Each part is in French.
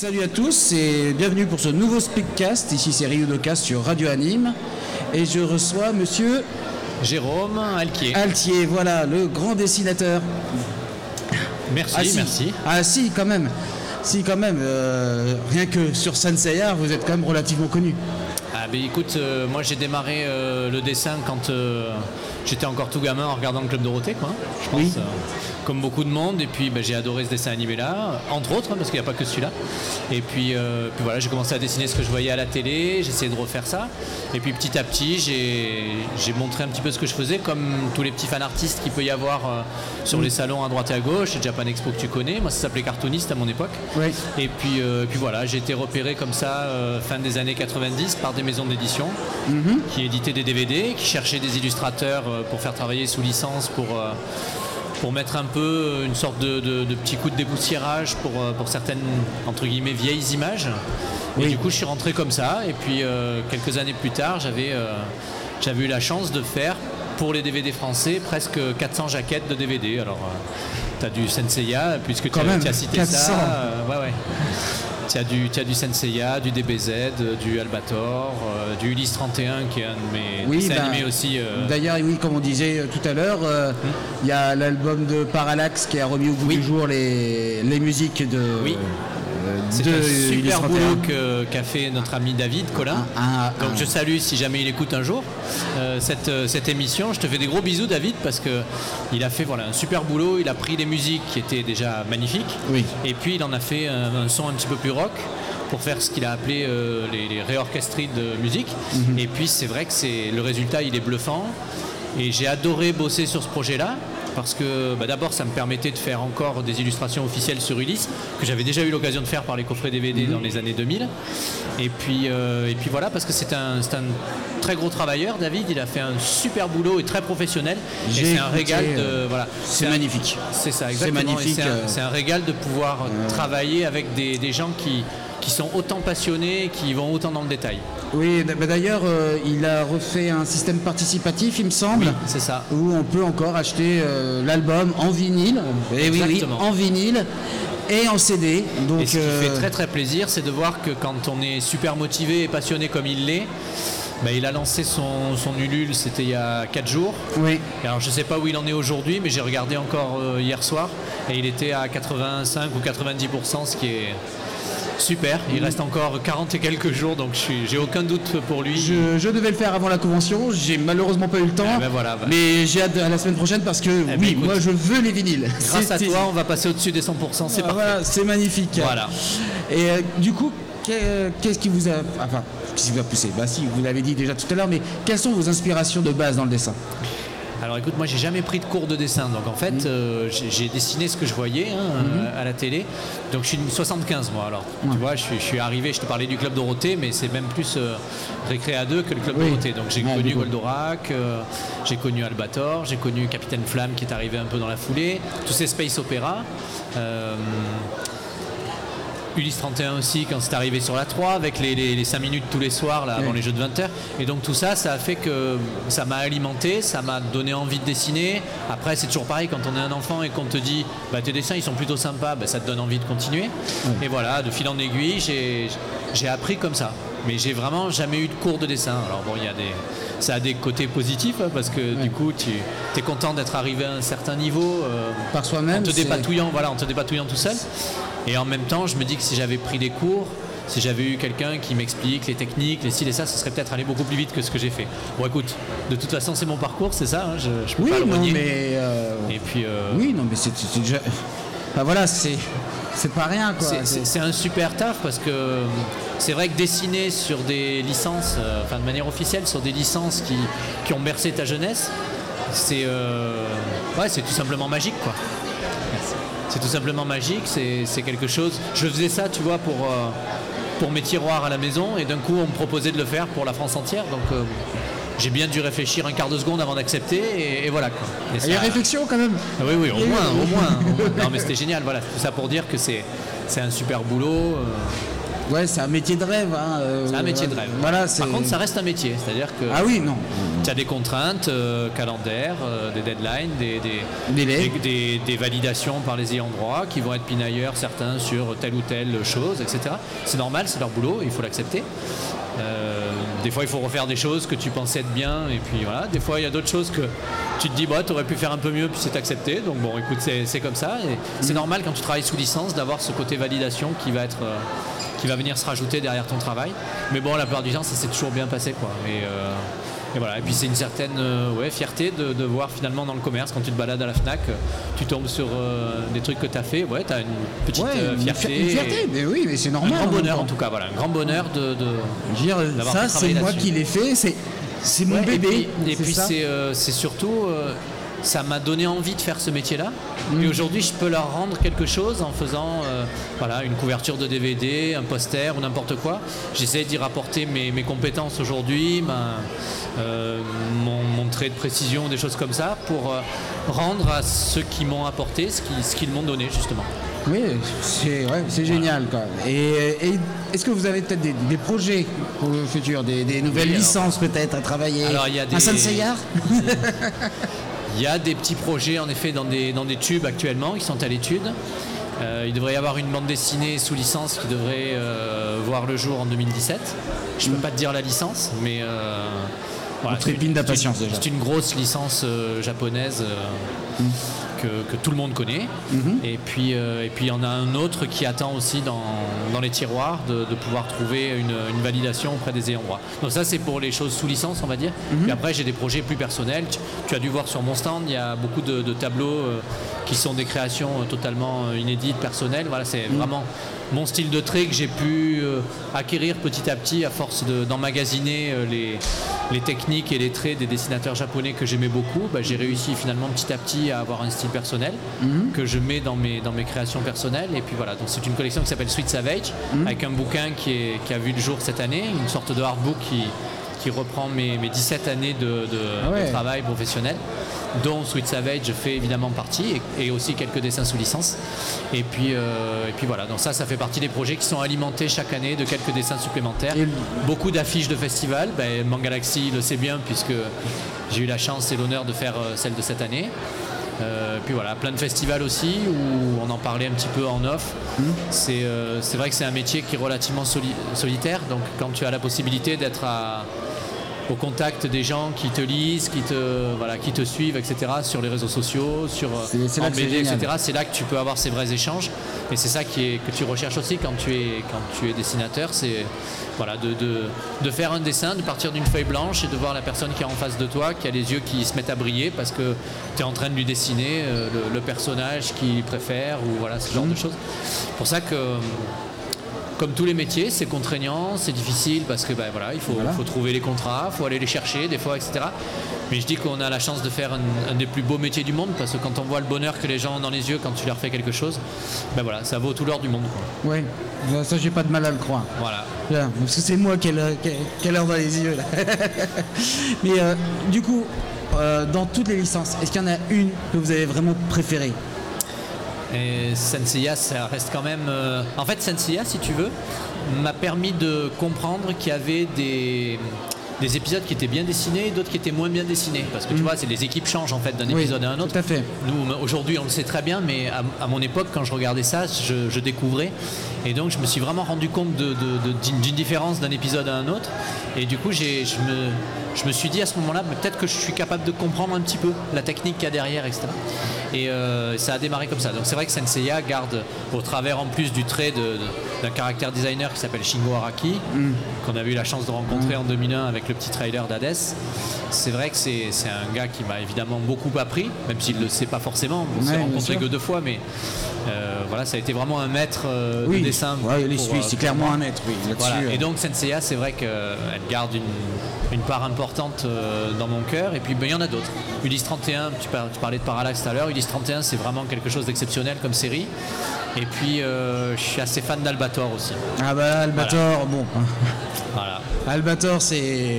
Salut à tous et bienvenue pour ce nouveau Speakcast. Ici c'est Rio Docast sur Radio Anime et je reçois monsieur Jérôme Altier. Altier, voilà, le grand dessinateur. Merci, Ah, si. merci. Ah si, quand même. Si, quand même. euh, rien que sur Senseiya, vous êtes quand même relativement connu. Ah ben écoute, euh, moi j'ai démarré euh, le dessin quand j'étais encore tout gamin en regardant le Club Dorothée, quoi. Je pense, Oui. Comme beaucoup de monde. Et puis ben, j'ai adoré ce dessin animé là, entre autres, hein, parce qu'il n'y a pas que celui-là. Et puis, euh, puis voilà, j'ai commencé à dessiner ce que je voyais à la télé, j'ai essayé de refaire ça. Et puis petit à petit, j'ai montré un petit peu ce que je faisais, comme tous les petits fan artistes qu'il peut y avoir euh, sur les salons à droite et à gauche. C'est Japan Expo que tu connais. Moi, ça s'appelait cartooniste à mon époque. Oui. Et puis, euh, puis voilà, j'ai été repéré comme ça fin des années 90 par des maisons d'édition qui éditaient des DVD, qui cherchaient des illustrateurs pour faire travailler sous licence, pour, pour mettre un peu une sorte de, de- de petit coup de dépoussiérage pour, euh, pour certaines entre guillemets vieilles images. Et du coup, je suis rentré comme ça. Et puis euh, quelques années plus tard, j'avais euh, j'avais eu la chance de faire pour les DVD français presque 400 jaquettes de DVD. Alors, tu as du Senseiya, puisque tu as, cité 400. ça. ouais, ouais. Tu as du, as du Senseiya, du DBZ, euh, du Albator, euh, du Ulysse 31 qui est un de mes Oui, bah, animés aussi. euh, D'ailleurs, oui, comme on disait tout à l'heure, euh, il y a l'album de Parallax qui a remis au bout Oui. du jour les, les musiques de, Oui. Euh, c'est un super Ulysse 31. boulot qu'a fait notre ami David Collin. Ah, ah, Donc je salue si jamais il écoute un jour euh, cette, euh, cette émission. Je te fais des gros bisous David parce que il a fait voilà, un super boulot. Il a pris les musiques qui étaient déjà magnifiques Oui. et puis il en a fait un, un son un petit peu plus rock pour faire ce qu'il a appelé euh, les, les réorchestries de musique. Mhm. Et puis c'est vrai que c'est le résultat il est bluffant et j'ai adoré bosser sur ce projet-là. Parce que bah, d'abord, ça me permettait de faire encore des illustrations officielles sur Ulysse, que j'avais déjà eu l'occasion de faire par les coffrets DVD Mhm. dans les années 2000. Et puis, euh, et puis voilà, parce que c'est un, un très gros travailleur, David. Il a fait un super boulot et très professionnel. Et c'est un régal de. euh, Voilà. C'est magnifique. C'est ça, exactement. C'est un, euh. un régal de pouvoir travailler avec des, des gens qui, qui sont autant passionnés, qui vont autant dans le détail. Oui, d'ailleurs, euh, il a refait un système participatif, il me semble, Oui, c'est ça. où on peut encore acheter euh, l'album en vinyle. Eh oui, oui, Exactement. en vinyle et en CD. Donc, Et ce qui euh, fait très très plaisir, c'est de voir que quand on est super motivé et passionné comme il l'est, bah, il a lancé son, son Ulule, c'était il y a 4 jours. oui. Et alors je sais pas où il en est aujourd'hui, mais j'ai regardé encore euh, hier soir et il était à 85 ou 90%, ce qui est super. Il reste encore 40 et quelques jours, donc j'ai aucun doute pour lui. Je, je devais le faire avant la convention, j'ai malheureusement pas eu le temps, Ah ben voilà, bah. mais j'ai hâte à la semaine prochaine parce que ben oui, écoute, moi je veux les vinyles. Grâce à toi, on va passer au-dessus des 100%, c'est Ah, voilà, c'est magnifique. Voilà. Et euh, du coup, qu'est- qu'est-ce qui vous a, enfin, qui vous a poussé? Bah si, vous l'avez dit déjà tout à l'heure, mais quelles sont vos inspirations de base dans le dessin? Alors écoute, moi j'ai jamais pris de cours de dessin, donc en fait euh, j'ai dessiné ce que je voyais hein, euh, à la télé. Donc je suis une 75 moi alors. Tu vois, je suis, je suis arrivé, je te parlais du club Dorothée, mais c'est même plus euh, Récré à deux que le club Oui. Dorothée. Donc j'ai connu. Goldorak, euh, j'ai connu Albator, j'ai connu Capitaine Flamme qui est arrivé un peu dans la foulée, tous ces space opéra. Ulysse 31 aussi quand c'est arrivé sur la 3 avec les, les, 5 minutes tous les soirs là, avant Oui. les jeux de 20h et donc tout ça ça a fait que ça m'a alimenté ça m'a donné envie de dessiner. Après c'est toujours pareil quand on est un enfant et qu'on te dit bah, tes dessins ils sont plutôt sympas bah, ça te donne envie de continuer. Et voilà de fil en aiguille j'ai j'ai appris comme ça. Mais j'ai vraiment jamais eu de cours de dessin. Alors bon il y a des ça a des côtés positifs hein, parce que du coup tu es content d'être arrivé à un certain niveau euh, Par soi-même en te c'est- dépatouillant, voilà, en te dépatouillant tout seul. Et en même temps, je me dis que si j'avais pris des cours, si j'avais eu quelqu'un qui m'explique les techniques, les styles et ça, ce serait peut-être allé beaucoup plus vite que ce que j'ai fait. Bon, écoute, de toute façon, c'est mon parcours, c'est ça, hein, je, je peux Oui, pas le non, mais euh, Et puis, euh, oui, non, mais c'est déjà. Enfin, voilà, c'est c'est pas rien quoi. c'est- un super taf parce que c'est vrai que dessiner sur des licences, euh, enfin de manière officielle, sur des licences qui, qui ont bercé ta jeunesse, c'est ouais, c'est tout simplement magique quoi. C'est tout simplement magique, c'est quelque chose. Je faisais ça, tu vois, pour, euh, pour mes tiroirs à la maison, et d'un coup, on me proposait de le faire pour la France entière. Donc, euh, j'ai bien dû réfléchir un quart de seconde avant d'accepter, et, et voilà. Quoi. Et Il y a ça- réflexion quand même. Ah oui, oui, au moins, au moins, au moins. Non, mais c'était génial, voilà. Tout ça pour dire que c'est c'est un super boulot. euh, Ouais, c'est un métier de rêve. Hein, euh, C'est un métier de rêve. Voilà, Par contre, ça reste un métier, c'est-à-dire que Ah oui, non. tu as des contraintes euh, calendaires, euh, des deadlines, des, des, des- des- des validations par les ayants droit qui vont être pinailleurs certains sur telle ou telle chose, etc. C'est normal, c'est leur boulot, il faut l'accepter. Euh, des fois, il faut refaire des choses que tu pensais être bien, et puis voilà. Des fois, il y a d'autres choses que tu te dis, bah, tu aurais pu faire un peu mieux, puis c'est accepté. Donc bon, écoute, c'est comme ça. Et c'est normal quand tu travailles sous licence d'avoir ce côté validation qui va être, qui va venir se rajouter derrière ton travail. Mais bon, la plupart du temps, ça s'est toujours bien passé, quoi. Et, euh, et voilà. Et puis c'est une certaine euh, ouais, fierté de, de voir finalement dans le commerce, quand tu te balades à la Fnac, tu tombes sur euh, des trucs que tu as fait. Ouais, tu as une petite Ouais, une fierté. fi- une fierté, mais oui, mais c'est Un normal. grand en même bonheur en tout cas, voilà, un grand bonheur de, dire, ça, c'est moi qui l'ai fait, c'est, c'est mon Ouais, bébé. et puis c'est euh, surtout, euh, ça m'a donné envie de faire ce métier-là. Mm. Et aujourd'hui, je peux leur rendre quelque chose en faisant euh, voilà, une couverture de DVD, un poster ou n'importe quoi. J'essaie d'y rapporter mes, mes compétences aujourd'hui, euh, mon, mon trait de précision, des choses comme ça, pour euh, rendre à ceux qui m'ont apporté ce qu'ils ce m'ont donné, justement. Oui, c'est, ouais, c'est génial. Quoi. Et, et est-ce que vous avez peut-être des, des projets pour le futur, des, des nouvelles Oui, licences peut-être à travailler Alors, y a des- Un Senseiya Il y a des petits projets en effet dans des, dans des tubes actuellement qui sont à l'étude. Euh, il devrait y avoir une bande dessinée sous licence qui devrait euh, voir le jour en 2017. Je ne peux pas te dire la licence, mais euh, voilà, On trépine c'est une- d'impatience, déjà. C'est une grosse licence japonaise euh, que, que tout le monde connaît. Et puis euh, et puis il y en a un autre qui attend aussi dans, dans les tiroirs de, de pouvoir trouver une, une validation auprès des ayants droit. Donc ça c'est pour les choses sous licence on va dire. Puis après j'ai des projets plus personnels. Tu, tu as dû voir sur mon stand, il y a beaucoup de, de tableaux euh, qui sont des créations euh, totalement inédites, personnelles. Voilà, c'est vraiment mon style de trait que j'ai pu euh, acquérir petit à petit à force de- d'emmagasiner euh, les, les techniques et les traits des dessinateurs japonais que j'aimais beaucoup. Bah, j'ai réussi finalement petit à petit à avoir un style personnel que je mets dans mes, dans mes créations personnelles. Et puis voilà, donc c'est une collection qui s'appelle Sweet Savage avec un bouquin qui, est- qui a vu le jour cette année, une sorte de hardbook qui, qui reprend mes, mes 17 années de, de- Ah ouais. de travail professionnel, dont Sweet Savage fait évidemment partie, et, et aussi quelques dessins sous licence. Et puis, euh, et puis voilà, donc ça, ça fait partie des projets qui sont alimentés chaque année de quelques dessins supplémentaires. Et- Beaucoup d'affiches de festivals, ben, Mangalaxy le sait bien puisque j'ai eu la chance et l'honneur de faire euh, celle de cette année. Euh, puis voilà, plein de festivals aussi où on en parlait un petit peu en off. C'est euh, c'est vrai que c'est un métier qui est relativement soli- solitaire, donc quand tu as la possibilité d'être à- au contact des gens qui te lisent, qui te, voilà, qui te suivent, etc., sur les réseaux sociaux, sur en c'est BD, etc., c'est là que tu peux avoir ces vrais échanges. Et c'est ça qui est, que tu recherches aussi quand tu es, quand tu es dessinateur, c'est voilà, de, de- de faire un dessin, de partir d'une feuille blanche et de voir la personne qui est en face de toi, qui a les yeux qui se mettent à briller parce que tu es en train de lui dessiner euh, le, le personnage qu'il préfère ou voilà, ce genre Mhm. de choses. pour ça que comme tous les métiers, c'est contraignant, c'est difficile parce que ben, voilà, il faut, Voilà. faut trouver les contrats, il faut aller les chercher des fois, etc. Mais je dis qu'on a la chance de faire un, un des plus beaux métiers du monde parce que quand on voit le bonheur que les gens ont dans les yeux quand tu leur fais quelque chose, ben voilà, ça vaut tout l'or du monde. quoi. Ouais, ça j'ai pas de mal à le croire. Voilà. Parce que c'est moi qui ai l'heure dans les yeux là. Mais euh, du coup, euh, dans toutes les licences, est-ce qu'il y en a une que vous avez vraiment préférée? Et Senseiya, ça reste quand même. euh, En fait, Senseiya, si tu veux, m'a permis de comprendre qu'il y avait des des épisodes qui étaient bien dessinés et d'autres qui étaient moins bien dessinés. Parce que tu vois, c'est les équipes changent en fait d'un Mm. Oui, épisode à un autre. tout à fait. Nous, aujourd'hui, on le sait très bien, mais à, à mon époque, quand je regardais ça, je, je découvrais. Et donc, je me suis vraiment rendu compte de- de- de- d'une différence d'un épisode à un autre. Et du coup, j'ai- je me, je me suis dit à ce moment-là, peut-être que je suis capable de comprendre un petit peu la technique qu'il y a derrière, etc. Et euh, ça a démarré comme ça. Donc, c'est vrai que Senseiya garde, au travers en plus du trait d'un caractère designer qui s'appelle Shingo Araki, qu'on a eu la chance de rencontrer en 2001 avec le petit trailer d'Hades. C'est vrai que c'est un gars qui m'a évidemment beaucoup appris, même s'il ne le sait pas forcément. On s'est Ouais, sûr. que deux fois, mais euh, voilà, ça a été vraiment un maître euh, de dessin. Ouais, les pour, Suisses, euh, c'est clairement un maître, oui, voilà. euh. Et donc Senseiya, c'est vrai qu'elle garde une, une part importante euh, dans mon cœur. Et puis ben, il y en a d'autres. Ulysse 31, tu, par- tu parlais de Parallax tout à l'heure. Ulysse 31, c'est vraiment quelque chose d'exceptionnel comme série. Et puis euh, je suis assez fan d'Albatros Albator aussi. Ah bah Albator, bon. Voilà. Albator, c'est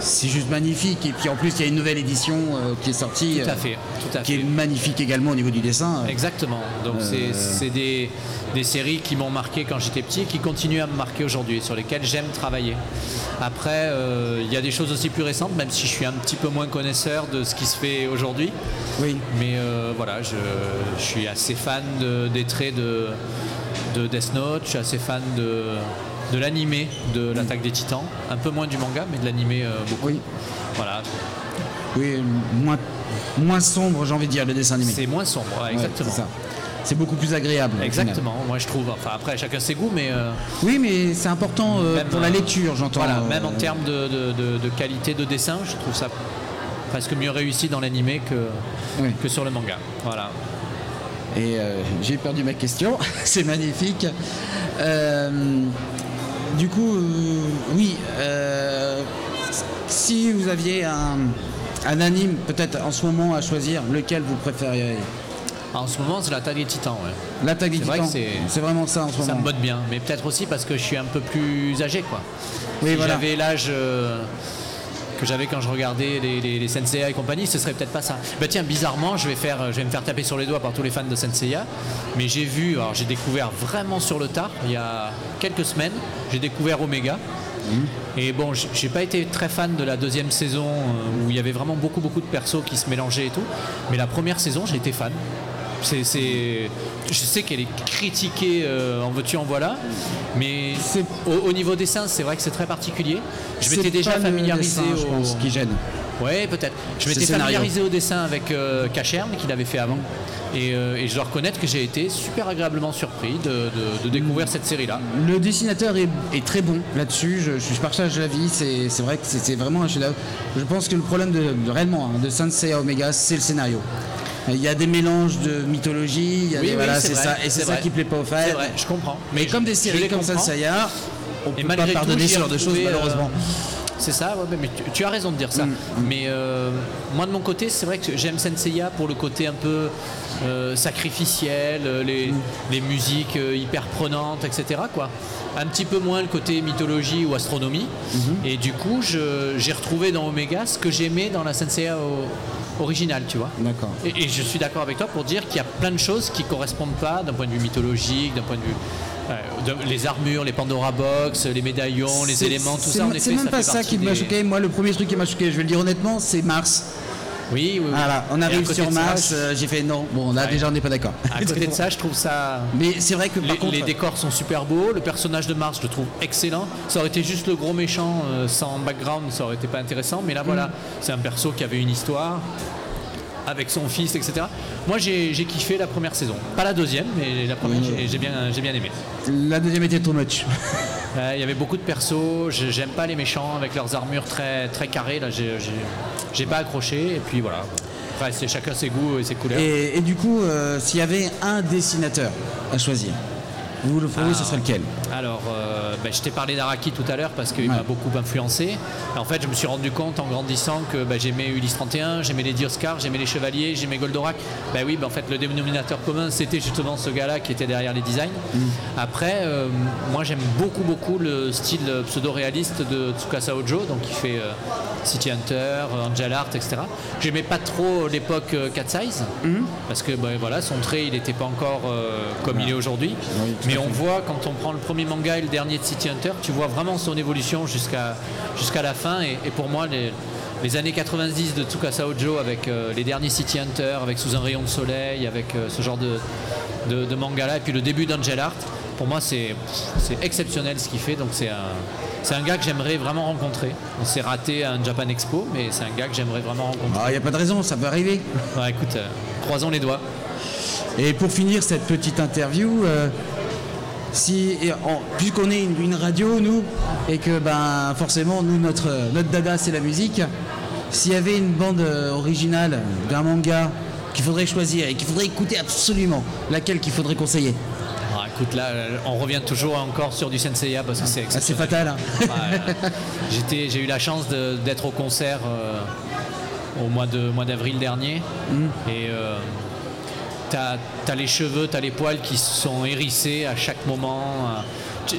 c'est juste magnifique. Et puis en plus, il y a une nouvelle édition euh, qui est sortie, Tout à euh, fait, tout à qui est magnifique également au niveau du dessin. Exactement. Donc c'est- c'est des, des séries qui m'ont marqué quand j'étais petit et qui continuent à me marquer aujourd'hui, sur lesquelles j'aime travailler. Après, euh, il y a des choses aussi plus récentes, même si je suis un petit peu moins connaisseur de ce qui se fait aujourd'hui. Oui. Mais euh, voilà, je, je suis assez fan de- des traits de, de Death Note, je suis assez fan de, de l'animé de l'attaque des titans. Un peu moins du manga, mais de l'animé euh, beaucoup. Oui. Voilà, Oui, moins, moins sombre, j'ai envie de dire, le dessin animé. c'est moins sombre, ouais, exactement. c'est beaucoup plus agréable. Exactement, moi je trouve. Enfin après, chacun ses goûts, mais euh, Oui, mais c'est important euh, Même, pour la lecture, j'entends. voilà, euh, même en termes de, de- de- de qualité de dessin, je trouve ça presque mieux réussi dans l'animé que, oui. que sur le manga. Voilà. Et j'ai perdu ma question. c'est magnifique. Du coup, euh, oui. euh, si vous aviez un, un anime, peut-être en ce moment à choisir, lequel vous préféreriez En ce moment, c'est l'attaque des titans, ouais. L'attaque des C'est vrai titans. que c'est- vraiment ça en ce Ça moment. me botte bien, mais peut-être aussi parce que je suis un peu plus âgé, quoi. Oui, si voilà. j'avais l'âge euh, que j'avais quand je regardais les, les, les Senseiya et compagnie, ce serait peut-être pas ça. Bah tiens, bizarrement, je vais, faire, je vais me faire taper sur les doigts par tous les fans de Senseiya, mais j'ai vu, alors j'ai découvert vraiment sur le tard, il y a quelques semaines, j'ai découvert Omega. Et bon, j'ai pas été très fan de la deuxième saison euh, où il y avait vraiment beaucoup beaucoup de persos qui se mélangeaient et tout, mais la première saison, j'ai été fan. C'est, c'est- je sais qu'elle est critiquée euh, en veux-tu en voilà, mais C'est- au, au niveau dessin, c'est vrai que c'est très particulier. Je C'est m'étais déjà pas le familiarisé dessin, je au... pense, qui gêne. Ouais, peut-être. Je m'étais familiarisé au dessin avec euh, Cacherne, qu'il avait fait avant. Et, euh, et je dois reconnaître que j'ai été super agréablement surpris de, de- de découvrir cette série-là. Le dessinateur est, est très bon là-dessus, je, je partage l'avis, c'est c'est vrai que c'est c'est vraiment un chef-d'œuvre. Je pense que le problème de, de- réellement hein, de Sensei Omega, c'est le scénario. Il y a des mélanges de mythologie, il y a Oui, des- oui, voilà, c'est ça, et c'est ça qui plaît pas aux fans. C'est vrai, je comprends. Mais comme des séries comme comprends. Senseiya, on Et peut malgré pas pardonner ce genre de choses euh, malheureusement. C'est ça, ouais, mais tu, tu as raison de dire ça. Mm, Mais euh, moi de mon côté, c'est vrai que j'aime Senseiya pour le côté un peu euh, sacrificiel, les, Mm. les musiques euh, hyper prenantes, etc. Quoi. Un petit peu moins le côté mythologie ou astronomie. Mm-hmm. Et du coup, j'ai retrouvé dans Omega ce que j'aimais dans la Senseiya originale, tu vois. D'accord. Et, et je suis d'accord avec toi pour dire qu'il y a plein de choses qui correspondent pas d'un point de vue mythologique, d'un point de vue. euh, de- les armures, les Pandora Box, les médaillons, les éléments, tout ça, C'est même ça pas fait ça qui m'a choqué. Moi, le premier truc qui m'a choqué, je vais le dire honnêtement, c'est Mars. Oui, oui, oui. Voilà, on arrive sur Mars, je- euh, j'ai fait non. Bon, là Ouais. déjà on n'est pas d'accord. à côté de ça, je trouve ça. Mais c'est vrai que par Les, contre, les décors sont super beaux, le personnage de Mars je le trouve excellent. Ça aurait été juste le gros méchant euh, sans background, ça aurait été pas intéressant. Mais là voilà, c'est un perso qui avait une histoire avec son fils, etc. Moi j'ai j'ai kiffé la première saison, pas la deuxième, mais la première Oui. j'ai- j'ai bien, j'ai bien aimé. la deuxième était too much. Euh, Il y avait beaucoup de persos, j'aime pas les méchants avec leurs armures très, très carrées, là j'ai- pas accroché, et puis voilà. C'est chacun ses goûts et ses couleurs. Et, et du coup, euh, s'il y avait un dessinateur à choisir, vous le Ah. ce serait lequel Alors, euh, ben, je t'ai parlé d'Araki tout à l'heure parce qu'il Ouais. m'a beaucoup influencé. En fait, je me suis rendu compte en grandissant que ben, j'aimais Ulysse 31, j'aimais les Dioscars, j'aimais les Chevaliers, j'aimais Goldorak. Ben oui, ben, en fait, le dénominateur commun, c'était justement ce gars-là qui était derrière les designs. Mm. Après, euh, moi, j'aime beaucoup, beaucoup le style pseudo-réaliste de Tsukasa Ojo, donc qui fait euh, City Hunter, Angel Art, etc. J'aimais pas trop l'époque Cat Size parce que ben, voilà, son trait, il n'était pas encore comme il est aujourd'hui. Oui, tout Mais à on voit quand on prend le premier manga et le dernier de City Hunter, tu vois vraiment son évolution jusqu'à jusqu'à la fin. Et, et pour moi, les, les années 90 de Tsukasa Ojo avec euh, les derniers City Hunter, avec Sous un rayon de soleil, avec euh, ce genre de, de, de manga-là, et puis le début d'Angel Art, pour moi, c'est exceptionnel ce qu'il fait. Donc c'est un, c'est un gars que j'aimerais vraiment rencontrer. On s'est raté à un Japan Expo, mais c'est un gars que j'aimerais vraiment rencontrer. Ah, il n'y a pas de raison, ça peut arriver. Ouais, écoute, euh, croisons les doigts. Et pour finir cette petite interview, euh, si, puisqu'on est une, une radio, nous, et que ben, forcément, nous, notre, notre dada, c'est la musique, s'il y avait une bande euh, originale d'un manga qu'il faudrait choisir et qu'il faudrait écouter absolument, laquelle qu'il faudrait conseiller? Ah, écoute, là, euh, on revient toujours encore sur du Senseiya parce que c'est Ah, C'est fatal. hein. Ouais, j'étais- j'ai eu la chance d'être au concert euh, au mois de mois d'avril dernier Mm. et euh, t'as as les cheveux, t'as les poils qui sont hérissés à chaque moment.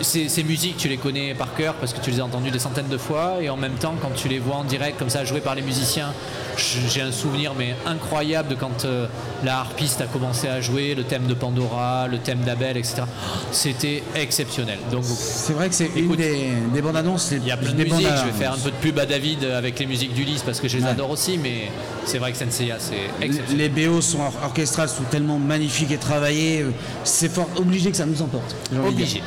Ces, ces, musiques, tu les connais par cœur parce que tu les as entendues des centaines de fois et en même temps, quand tu les vois en direct comme ça joué par les musiciens, j'ai un souvenir mais incroyable de quand euh, la harpiste a commencé à jouer le thème de Pandora, le thème d'Abel, etc. C'était exceptionnel. Donc c'est vrai que c'est une des, des, bandes annonces. Il y a plein de musiques. Je vais faire un peu de pub à David avec les musiques d'Ulysse parce que je les adore aussi, mais c'est vrai que Senseiya, c'est exceptionnel. Les BO sont orchestrales, sont tellement magnifiques et travaillées. C'est fort obligé que ça nous emporte. Obligé.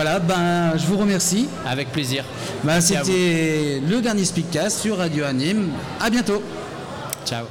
Voilà, ben, je vous remercie. Avec plaisir. Ben, C'était le dernier Speakcast sur Radio Anime. À bientôt. Ciao.